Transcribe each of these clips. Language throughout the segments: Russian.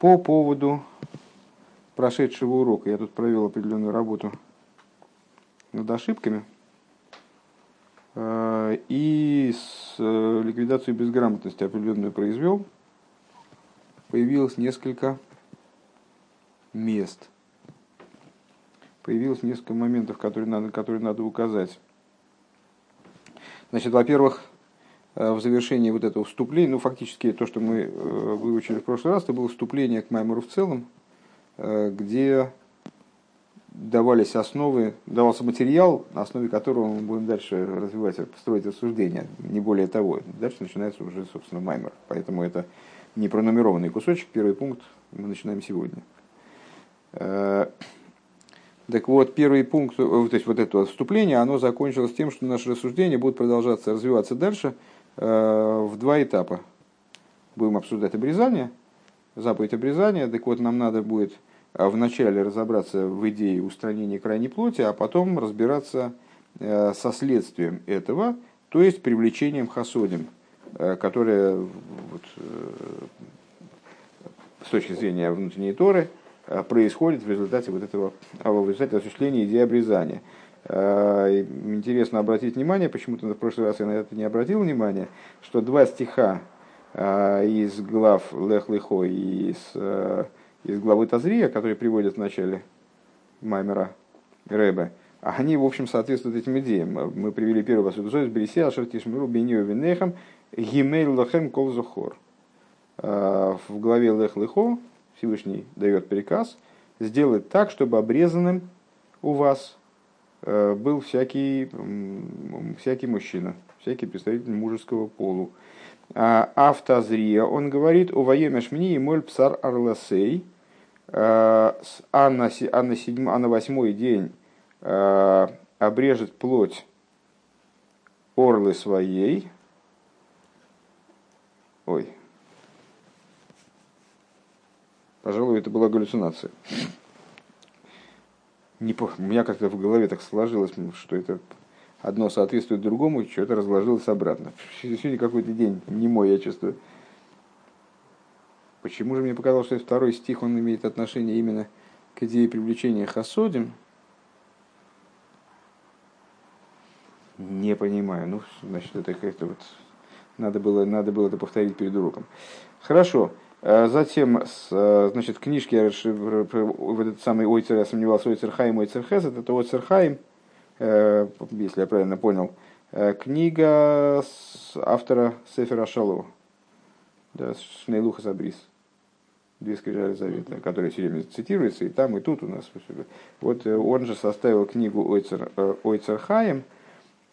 По поводу прошедшего урока я тут провел определенную работу над ошибками э, и с э, ликвидацией безграмотности определенную произвел. Появилось несколько мест. Появилось несколько моментов, которые надо, которые надо указать. Значит, во-первых, в завершении вот этого вступления, ну, фактически то, что мы выучили в прошлый раз, это было вступление к Маймору в целом, Э, где давались основы, давался материал, на основе которого мы будем дальше развивать, строить рассуждения, не более того. Дальше начинается уже, собственно, маймер. Поэтому это не пронумерованный кусочек, первый пункт мы начинаем сегодня. Э, так вот, первый пункт, э, то есть вот это вступление, оно закончилось тем, что наши рассуждения будут продолжаться, развиваться дальше в два этапа. Будем обсуждать обрезание, заповедь обрезания, так вот нам надо будет а вначале разобраться в идее устранения крайней плоти, а потом разбираться э, со следствием этого, то есть привлечением хасодим, э, которое вот, э, с точки зрения внутренней Торы происходит в результате вот этого в результате осуществления идеи обрезания. Интересно обратить внимание, почему-то в прошлый раз я на это не обратил внимания, что два стиха из глав Лех Лехо и из из главы Тазрия, которые приводят в начале Маймера Рэбе, они, в общем, соответствуют этим идеям. Мы привели первый посуду. Берися, Ашартишмиру, Бению, Венехам, Гимель Лахем Колзухор. В главе Лех Лехо Всевышний дает приказ сделать так, чтобы обрезанным у вас э, был всякий, всякий мужчина, всякий представитель мужеского полу. А, автозрия, он говорит, у воемеш мне и моль псар арласей, а, а на, а, на седьм, а на восьмой день а, обрежет плоть орлы своей. Ой. Пожалуй, это была галлюцинация. Не, у меня как-то в голове так сложилось, что это одно соответствует другому, что-то разложилось обратно. Сегодня какой-то день не мой, я чувствую. Почему же мне показалось, что второй стих, он имеет отношение именно к идее привлечения хасодим? Не понимаю. Ну, значит, это как-то вот... Надо было, надо было это повторить перед уроком. Хорошо. А затем, значит, в книжке в этот самый Ойцер, я сомневался, Ойцер Хайм, Ойцер Хесед, это Ойцер Хайм, Э, если я правильно понял, э, книга автора Сефера Шалу, да, Шнейлуха Сабрис, две скрижали завета, которая все время цитируется, и там, и тут у нас. Вот э, он же составил книгу Ойцер, Ойцер Хаим,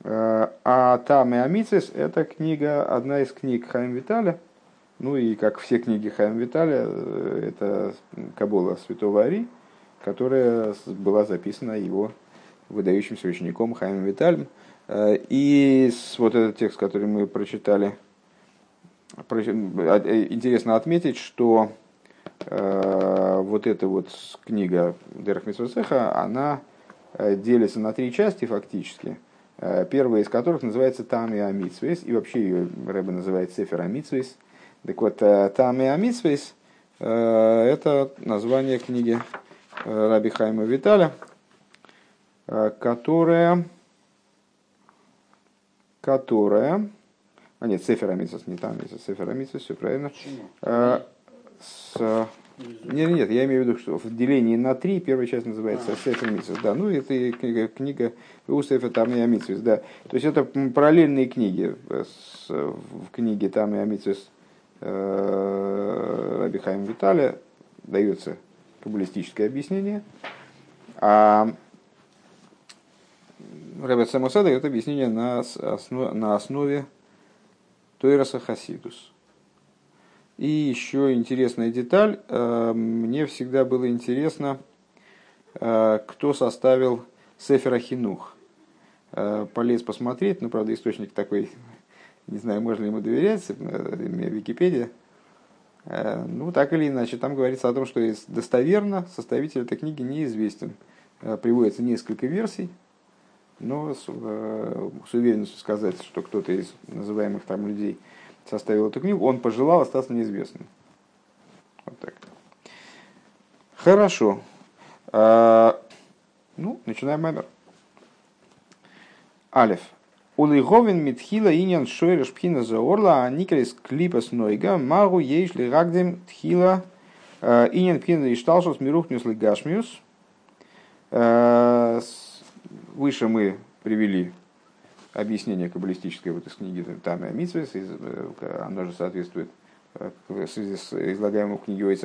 а там и Амицис – это книга, одна из книг Хаим Виталя, ну и как все книги Хаим Виталя, это Кабола Святого Ари, которая была записана его выдающимся учеником Хаймом Витальем. Э, и вот этот текст, который мы прочитали, э, интересно отметить, что э, вот эта вот книга דרך מצוותיך, она делится на три части фактически. Первая из которых называется טעמי המצוות, и вообще ее Ребе называет ספר המצוות. Так вот, טעמי המצוות – это название книги раби Хайма Виталя, Э, которая, которая, а нет, ספר המצוות, не טעמי המצוות, ספר המצוות, все правильно. А, с, нет, нет, я имею в виду, что в делении на три первая часть называется а. Сефер Амитсос, да, ну это книга, книга у Сефер там и Амитсос, да. То есть это параллельные книги э, с, в книге там и Амитсос э, Рабихаем Виталя дается каббалистическое объяснение, а Ребет Самуса дает объяснение на, основ, на основе Тойраса Хасидус. И еще интересная деталь. Э, мне всегда было интересно, э, кто составил Сефера Хинух. Полез посмотреть, ну, правда, источник такой, не знаю, можно ли ему доверять, Википедия. Ну, так или иначе, там говорится о том, что достоверно составитель этой книги неизвестен. Приводится несколько версий, но с, э, с уверенностью сказать, что кто-то из называемых там людей составил эту книгу, он пожелал остаться неизвестным. Вот так. Хорошо. Ну, начинаем маймер. Алиф. Улиговин митхила иньян шойреш пхина за орла, а никрис клипас нойга, магу ейшли рагдем тхила иньян пхина ишталшус мирухнюс гашмиус. А, выше мы привели объяснение каббалистическое вот из книги Тами Амитсвес, оно же соответствует в связи с излагаемым в книге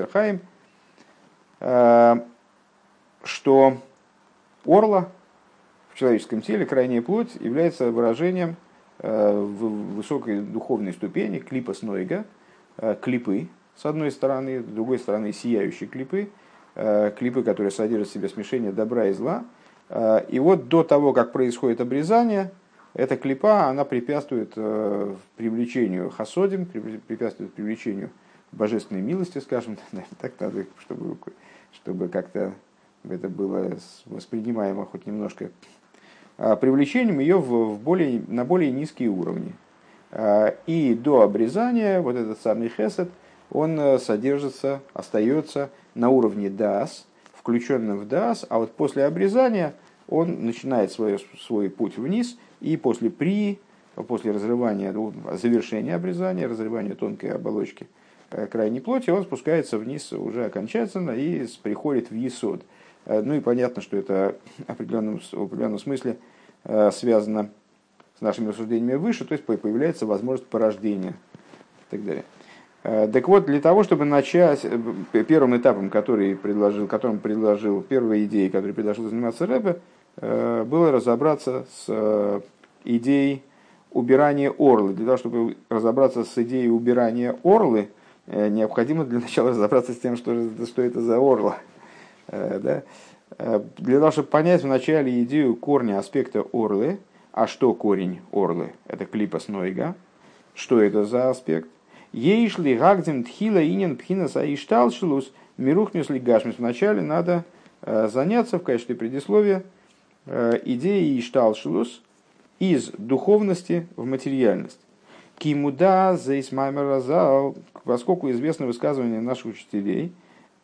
что орла в человеческом теле, крайняя плоть, является выражением высокой духовной ступени, клипа снойга, клипы, с одной стороны, с другой стороны, сияющие клипы, клипы, которые содержат в себе смешение добра и зла. И вот до того, как происходит обрезание, эта клипа, она препятствует э, привлечению хасодим, препятствует привлечению божественной милости, скажем, так надо, чтобы, чтобы как-то это было воспринимаемо хоть немножко, привлечением ее в, в более, на более низкие уровни. А, и до обрезания вот этот самый хесед, он э, содержится, остается на уровне дас, включенным в дас, а вот после обрезания он начинает свой, свой путь вниз – и после при, после разрывания, ну, завершения обрезания, разрывания тонкой оболочки э, крайней плоти, он спускается вниз уже окончательно и приходит в Есод. Э, ну и понятно, что это в определенном, в определенном смысле э, связано с нашими рассуждениями выше, то есть появляется возможность порождения и так далее. Так вот, для того, чтобы начать первым этапом, который предложил, которым предложил, первой идеей, которой предложил заниматься Рэбе, было разобраться с идеей убирания орлы. Для того, чтобы разобраться с идеей убирания орлы, э, необходимо для начала разобраться с тем, что, что это за орла. Э, да? Э, для того, чтобы понять вначале идею корня аспекта орлы, а что корень орлы? Это клипа Нойга. Что это за аспект? Ейшли гагдем тхила инин пхинаса ишталшилус мирухнюс ли гашмис. Вначале надо заняться в качестве предисловия идеей ишталшилус, из духовности в материальность. Кимуда зейсмаймер разал, поскольку известно высказывание наших учителей,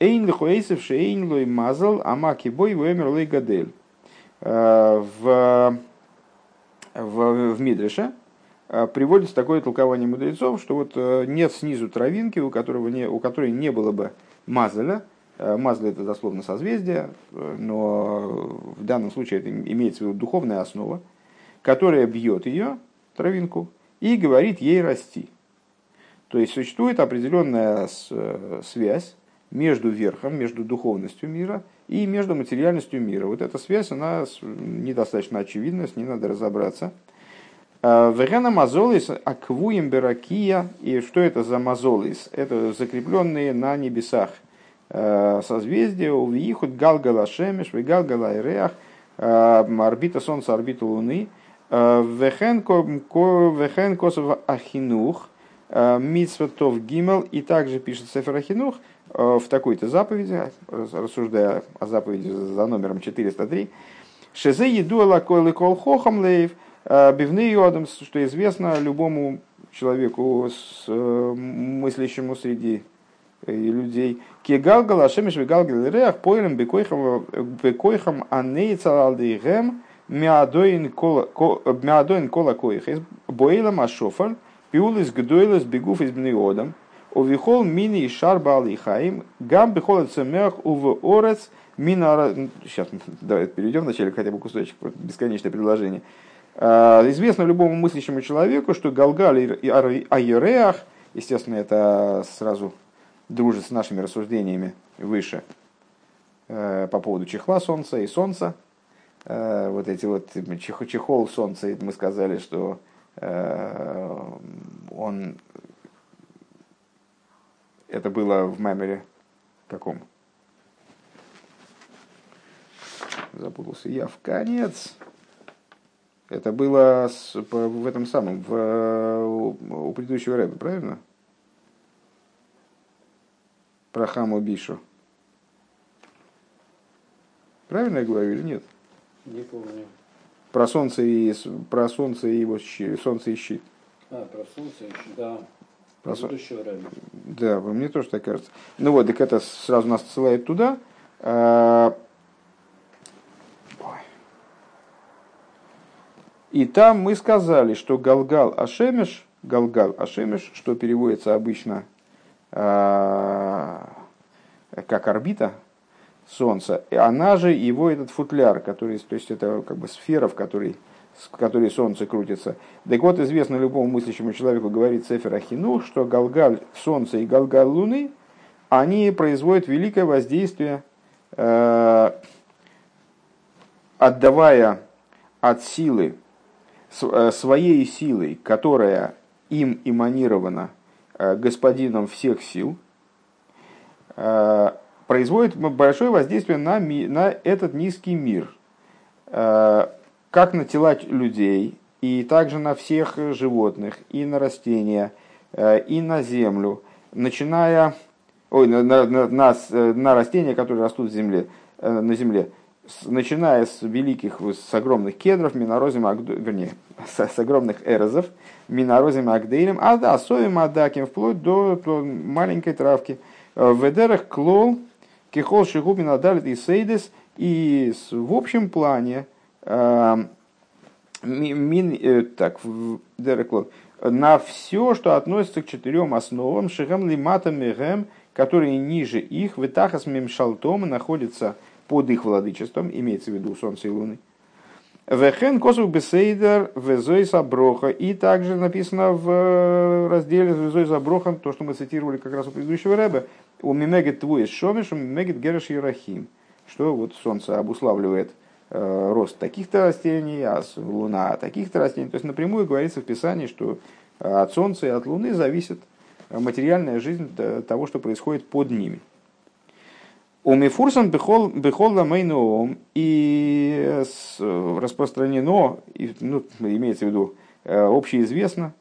Эйн лихуэйсев шейн лой мазал, амаки бой вэмер лой гадель. В, в, в Мидреше э, приводится такое толкование мудрецов, что вот э, нет снизу травинки, у, которого не, у которой не было бы мазаля, Мазля это дословно созвездие, но в данном случае это имеется в виду духовная основа которая бьет ее, травинку, и говорит ей расти. То есть существует определенная э, связь между верхом, между духовностью мира и между материальностью мира. Вот эта связь, она недостаточно очевидна, с ней надо разобраться. А, Вегена мазолис аквуем беракия. И что это за мазолис? Это закрепленные на небесах э, созвездия. Увиихут галгала шемеш, вегалгала иреах, э, орбита Солнца, орбита Луны – Вехен косов ахинух, митсватов гимел, и также пишет Сефер Ахинух в такой-то заповеди, рассуждая о заповеди за номером 403, Шезе еду лакойлы кол хохам лейв, э, бивны йодам, что известно любому человеку, с, мыслящему среди людей. Кегалгал ашемиш вегалгал реах пойлем бекойхам анейцалалдейгем, Миадоин кола коихес, боилам ашофар, пиулис гдойлес бегуф из бнеодам, овихол мини и шарба алихаим, гам бихол цемех ув орец минара... Сейчас, давай перейдем вначале хотя бы кусочек, бесконечное предложение. Известно любому мыслящему человеку, что Галгаль и Айореах, естественно, это сразу дружит с нашими рассуждениями выше по поводу чехла Солнца и Солнца, Э, вот эти вот чехол солнца, мы сказали, что э, он это было в меморе каком? Запутался я в конец. Это было с, в этом самом, в, у предыдущего рэба, правильно? Про Хаму Бишу. Правильно я говорю или нет? Не помню. Про солнце и про солнце и его щит, солнце и щит. А, про солнце и щит, да. Про предыдущего рэба. Да, мне тоже так кажется. Ну вот, так это сразу нас ссылает туда, Э, и там мы сказали, что Галгал Ашемеш, Галгал Ашемеш, что переводится обычно э, как орбита Солнца, и она же его этот футляр, который, то есть это как бы сфера, в которой, в которой Солнце крутится. Так вот, известно любому мыслящему человеку, говорит Сефер Ахину, что Галгаль Солнца и Галгаль Луны, они производят великое воздействие, э, отдавая от силы, э, своей силой, которая им эманирована э, господином всех сил, производит большое воздействие на, ми, на этот низкий мир, как на тела людей, и также на всех животных, и на растения, э, и на землю, начиная ой, на, на, на, на, на растения, которые растут в земле, э, на земле, начиная с великих, с огромных кедров, минорозим, вернее, с, с огромных эрозов, минорозим агдейлем, а да, соем адаким, вплоть до, до маленькой травки. В ведерах клол, Кихол Шигубин Адалит и Сейдес, и в общем плане, э, мин, э, так, на все, что относится к четырем основам, Шигам Лимата Мегем, которые ниже их, Витахас Мемшалтом находятся под их владычеством, имеется в виду Солнце и Луны. Вехен косов бесейдер везой заброха. И также написано в разделе везой заброха, то, что мы цитировали как раз у предыдущего рэба, у мимегет твой шомиш, у мимегет гереш ирахим. Что вот солнце обуславливает э, рост таких-то растений, а луна таких-то растений. То есть напрямую говорится в Писании, что от солнца и от луны зависит материальная жизнь того, что происходит под ними. У Мифурсан бехол ламейноом и распространено, ну, имеется в виду э, общеизвестно,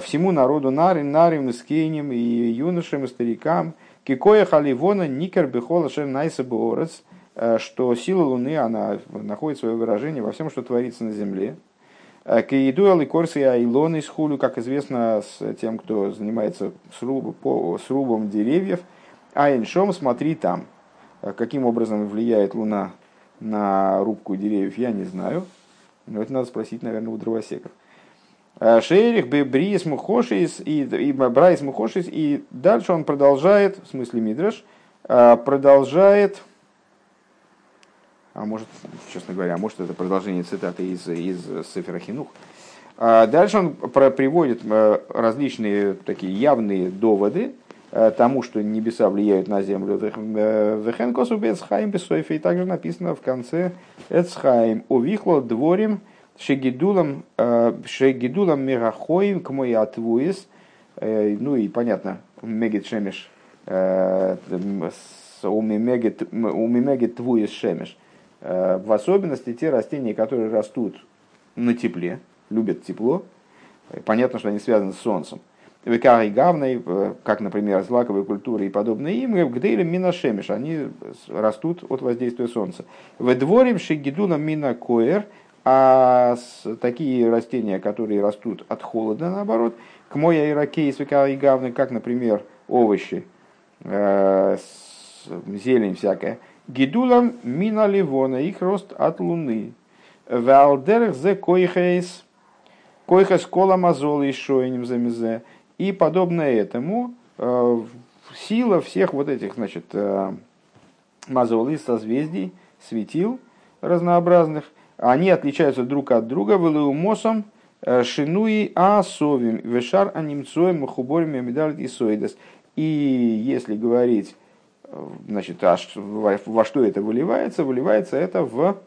всему народу нарим, нарим, скейним и юношам, и старикам, кикоя халивона никер бехола шер найса боорец, э, что сила Луны, она находит свое выражение во всем, что творится на Земле. Э, Киеду и корси хулю, как известно с тем, кто занимается сруб, по, срубом деревьев, Айншом, смотри там. Э, каким образом влияет Луна на рубку деревьев, я не знаю. Но это надо спросить, наверное, у дровосеков. Э, Шейрих, Брис Мухошис и, и Брайс Мухошис. И дальше он продолжает, в смысле Мидраш, э, продолжает, а может, честно говоря, может это продолжение цитаты из, из Сефера Хинух. Дальше он приводит различные такие явные доводы, Э, тому, что небеса влияют на землю. Вехенкосу бецхайм бесойфе. И также написано в конце Эцхайм. Увихло дворим шегидулам э, шегидулам мирахоим к мой отвуис. Э, ну и понятно, мегет шемеш умимегет твуис шемеш. В особенности те растения, которые растут на тепле, любят тепло. Понятно, что они связаны с солнцем векарой гавной, э, как, например, злаковые культуры и подобные им, гдейлем минашемиш, они растут от воздействия солнца. В дворим шигидуна мина коэр, а такие растения, которые растут от холода, наоборот, к моей иракей векарой гавной, как, например, овощи, э, зелень всякая, гидулам мина ливона, их рост от луны. Валдерх зе койхейс, койхес кола мазола и шоинем замезе. И подобно этому э, сила всех вот этих, значит, э, мазолы, созвездий, светил разнообразных, они отличаются друг от друга велеумосом э, шинуи асовим вешар анимцоем махуборим медаль и соидес. И если говорить, значит, а во что это выливается, выливается это в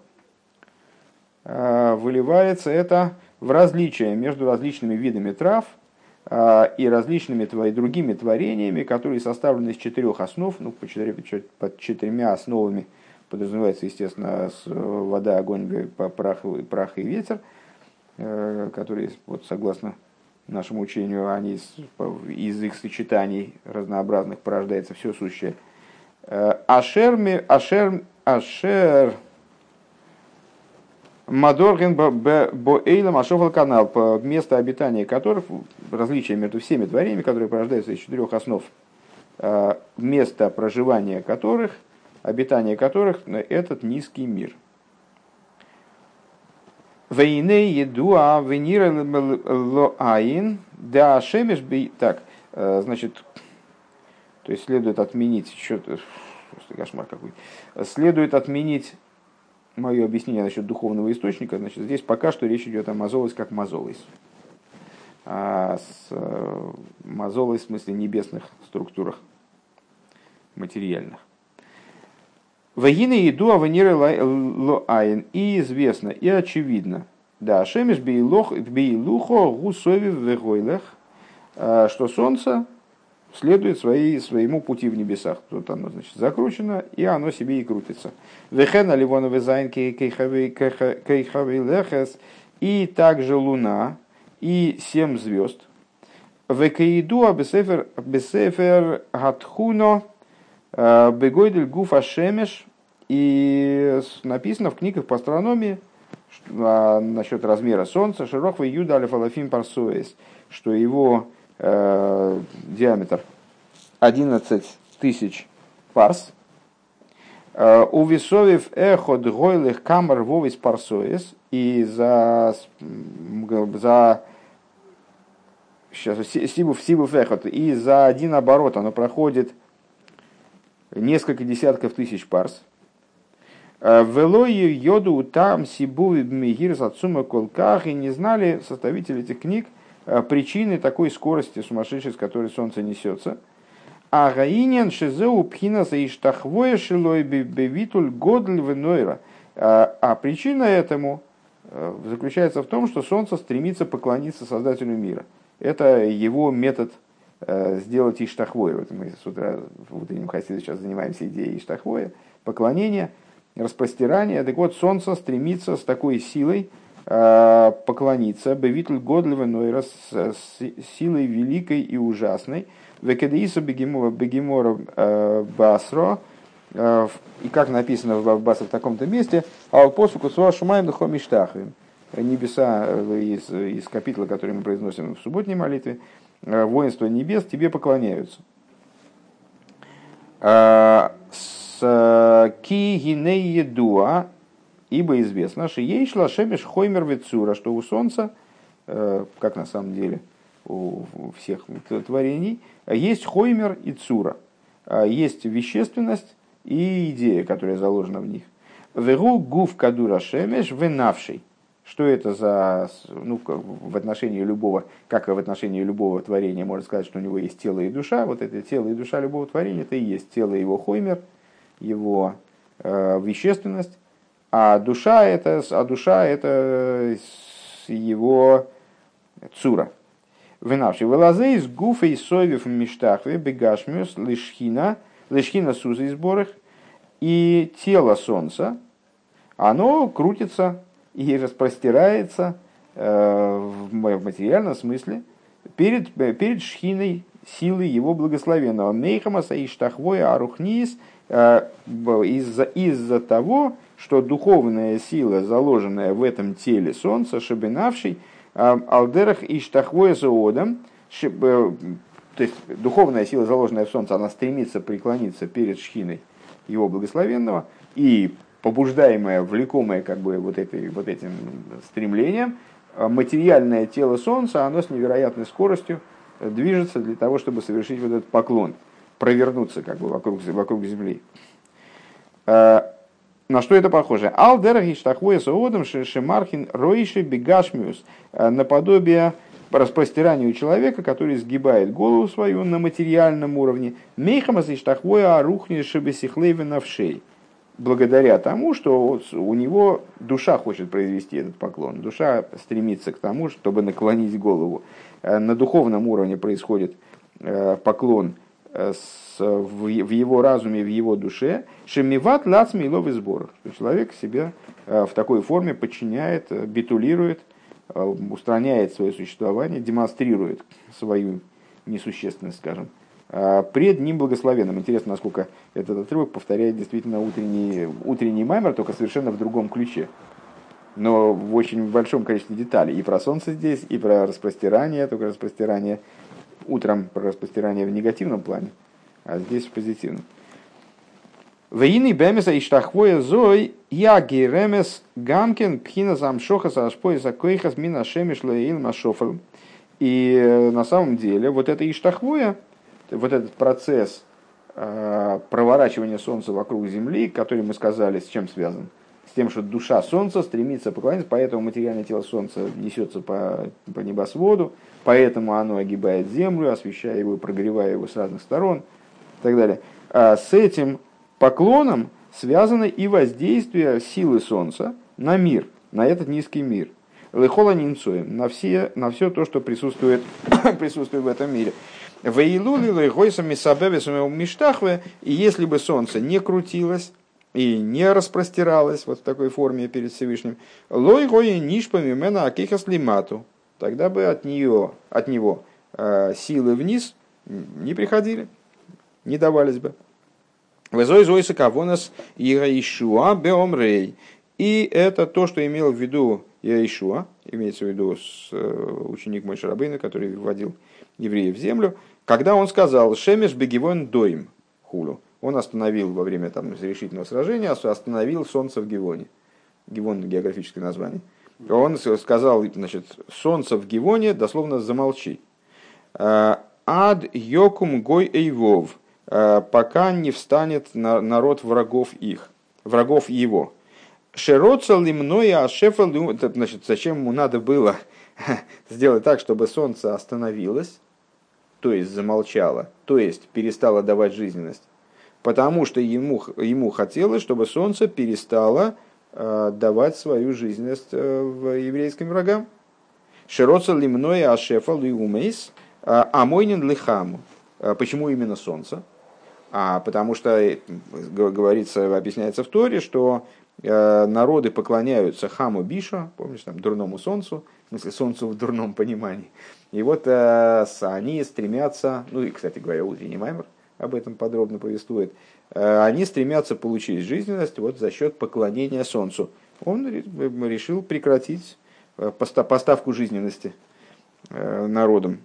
выливается это в различие между различными видами трав, а, и различными твои, другими творениями, которые составлены из четырех основ, ну, по четыре, под четырьмя основами подразумевается, естественно, вода, огонь, прах, прах и ветер, э, которые, вот, согласно нашему учению, они из их сочетаний разнообразных порождается все сущее. Э, ашер, ашер, ашер, Мадорген Боэйлом Ашофал канал, место обитания которых, различие между всеми творениями, которые порождаются из четырех основ, э, место проживания которых обитание которых этот низкий мир. Вейне еду а венира лоаин да шемеш би... Так, э, значит, то есть следует отменить, что-то, просто кошмар какой, следует отменить мое объяснение насчет духовного источника, значит, здесь пока что речь идет о мазолос как мазолос. А с э, мазолос в смысле небесных структурах, материальных. Вагина еду аванира лоаин. И известно, и очевидно, да, шемеш бейлухо гусови вегойлех, э, что солнце следует своей, своему пути в небесах. Тут оно, значит, закручено, и оно себе и крутится. Вехена ливона везайн кейхавей лехес, и также луна, и семь звезд. Векаиду бесефер бесефер гатхуно э, бегойдель гуфа шемеш, и написано в книгах по астрономии, а, насчет размера Солнца, Широхва Юда Алифалафим Парсуэс, что его э, диаметр 11 тысяч парс. Э, у весовев эход гойлых камер вовис парсоис и за, за сейчас сибув сибув эход и за один оборот оно проходит несколько десятков тысяч парс. Э, Велою йоду там сибуви бмигир сацума колках и не знали составители этих книг причины такой скорости сумасшедшей, с которой солнце несется. А гаинен шизеу пхинаса и штахвоя шилой бевитуль годль венойра. Э, а причина этому э, заключается в том, что солнце стремится поклониться Создателю мира. Это его метод сделать Иштахвой. Вот мы с утра в утреннем хасиде сейчас занимаемся идеей Иштахвоя. Поклонение, распростирание. Так вот, солнце стремится с такой силой Э, поклониться Бевитль Годлева Нойра с силой великой и ужасной. Векадеиса Бегемора э, Басро, э, и как написано в Басе в таком-то месте, а посуку Суа Шумаем Духом Иштахвим. Небеса из, из капитла, который мы произносим в субботней молитве, воинство небес тебе поклоняются. С Кигинеедуа Ибо известно, что ей шла шемеш хоймер вецура, что у солнца, э, как на самом деле у всех творений, есть хоймер и цура. А есть вещественность и идея, которая заложена в них. Вегу гуф кадура шемеш венавший. Что это за, ну, в отношении любого, как в отношении любого творения можно сказать, что у него есть тело и душа, вот это тело и душа любого творения, это и есть тело его хоймер, его э, вещественность, а душа это, а душа это его цура. Вынавший вылазы из гуфа и совев миштахве бегашмиус лишхина, лишхина суза из борых, и тело солнца, оно крутится и распростирается э, в материальном смысле перед, перед шхиной силы его благословенного. Мейхамаса и штахвоя арухнис э, из-за из того, что духовная сила, заложенная в этом теле солнца, шабинавший, алдерах и штахвоя заодом, э, то есть духовная сила, заложенная в солнце, она стремится преклониться перед шхиной его благословенного, и побуждаемая, влекомая как бы вот, этой, вот этим стремлением, а, материальное тело солнца, оно с невероятной скоростью движется для того, чтобы совершить вот этот поклон, провернуться как бы вокруг, вокруг Земли. На что это похоже? Алдерахи штахвоя соодом шемархин ройши бегашмиус. Наподобие распростиранию человека, который сгибает голову свою на материальном уровне. Мейхамас и арухни шебесихлейвенавшей. Благодаря тому, что у него душа хочет произвести этот поклон. Душа стремится к тому, чтобы наклонить голову. Э, на духовном уровне происходит э, поклон в, в его разуме, в его душе, шемиват лац милов сборах. Человек себя э, в такой форме подчиняет, э, битулирует, э, устраняет свое существование, демонстрирует свою несущественность, скажем, пред ним благословенным. Интересно, насколько этот отрывок повторяет действительно утренний, утренний маймер, только совершенно в другом ключе. Но в очень большом количестве деталей. И про солнце здесь, и про распростирание, только распростирание утром, про распростирание в негативном плане – а здесь в позитивном. Вейны бемеса и штахвоя зой яги ремес гамкин пхина замшоха сашпоиса койхас мина шемиш леил машофел. И э, на самом деле вот это иштахвоя, вот этот процесс э, проворачивания Солнца вокруг Земли, который мы сказали, с чем связан? Тем, что душа Солнца стремится поклониться, поэтому материальное тело Солнца несется по, по небосводу, поэтому оно огибает Землю, освещая его, прогревая его с разных сторон и так далее. А с этим поклоном связано и воздействие силы Солнца на мир, на этот низкий мир. Лехола нинцуем, на, все, на все то, что присутствует, присутствует в этом мире. Вейлули лейгойсами сабевесами миштахве, и если бы солнце не крутилось и не распростиралось вот в такой форме перед Всевышним, лойгои нишпами мена акихас лимату, тогда бы от, нее, от него э, силы вниз не приходили, не давались бы. Везой зойса кавонас Ишуа беомрей. И это то, что имел в виду Яишуа, имеется в виду э, ученик Мой Шарабейна, который вводил евреев в землю, когда он сказал «Шемеш бегивон доим» хулю. Он остановил во время там, решительного сражения, остановил солнце в Гивоне. Гивон – географическое название. Он сказал, значит, солнце в Гивоне, дословно замолчи. «Ад йокум гой эйвов» Э, пока не встанет народ врагов их, врагов его. Шероца лимное ашефа значит, зачем ему надо было сделать так, чтобы солнце остановилось, то есть замолчало, то есть перестало давать жизненность, потому что ему, ему хотелось, чтобы солнце перестало э, давать свою жизненность э, в еврейским врагам. Широца лимное ашефа лиумейс, амойнин лихаму. Почему именно солнце? А потому что э, говорится, объясняется в Торе, что э, народы поклоняются хаму биша, помнишь, там, дурному солнцу, в смысле, солнцу в дурном понимании. И вот э, они стремятся, ну и, кстати говоря, утренний маймер об этом подробно повествует, они стремятся получить жизненность вот за счет поклонения солнцу. Он решил прекратить поставку жизненности народам.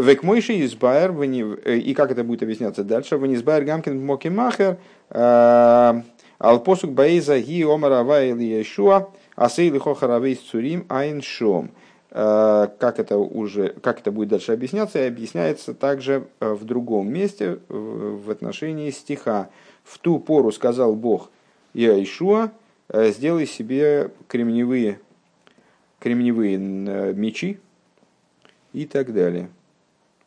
Векмойши избайр, э, и как это будет объясняться дальше, в избайр гамкин мокимахер, э, алпосук баиза ги омара вайли ешуа, асей лихо харавейс цурим айн шом. Э, как это уже, как это будет дальше объясняться, и объясняется также в другом месте в отношении стиха. В ту пору сказал Бог Иешуа, сделай себе кремниевые, кремниевые мечи и так далее.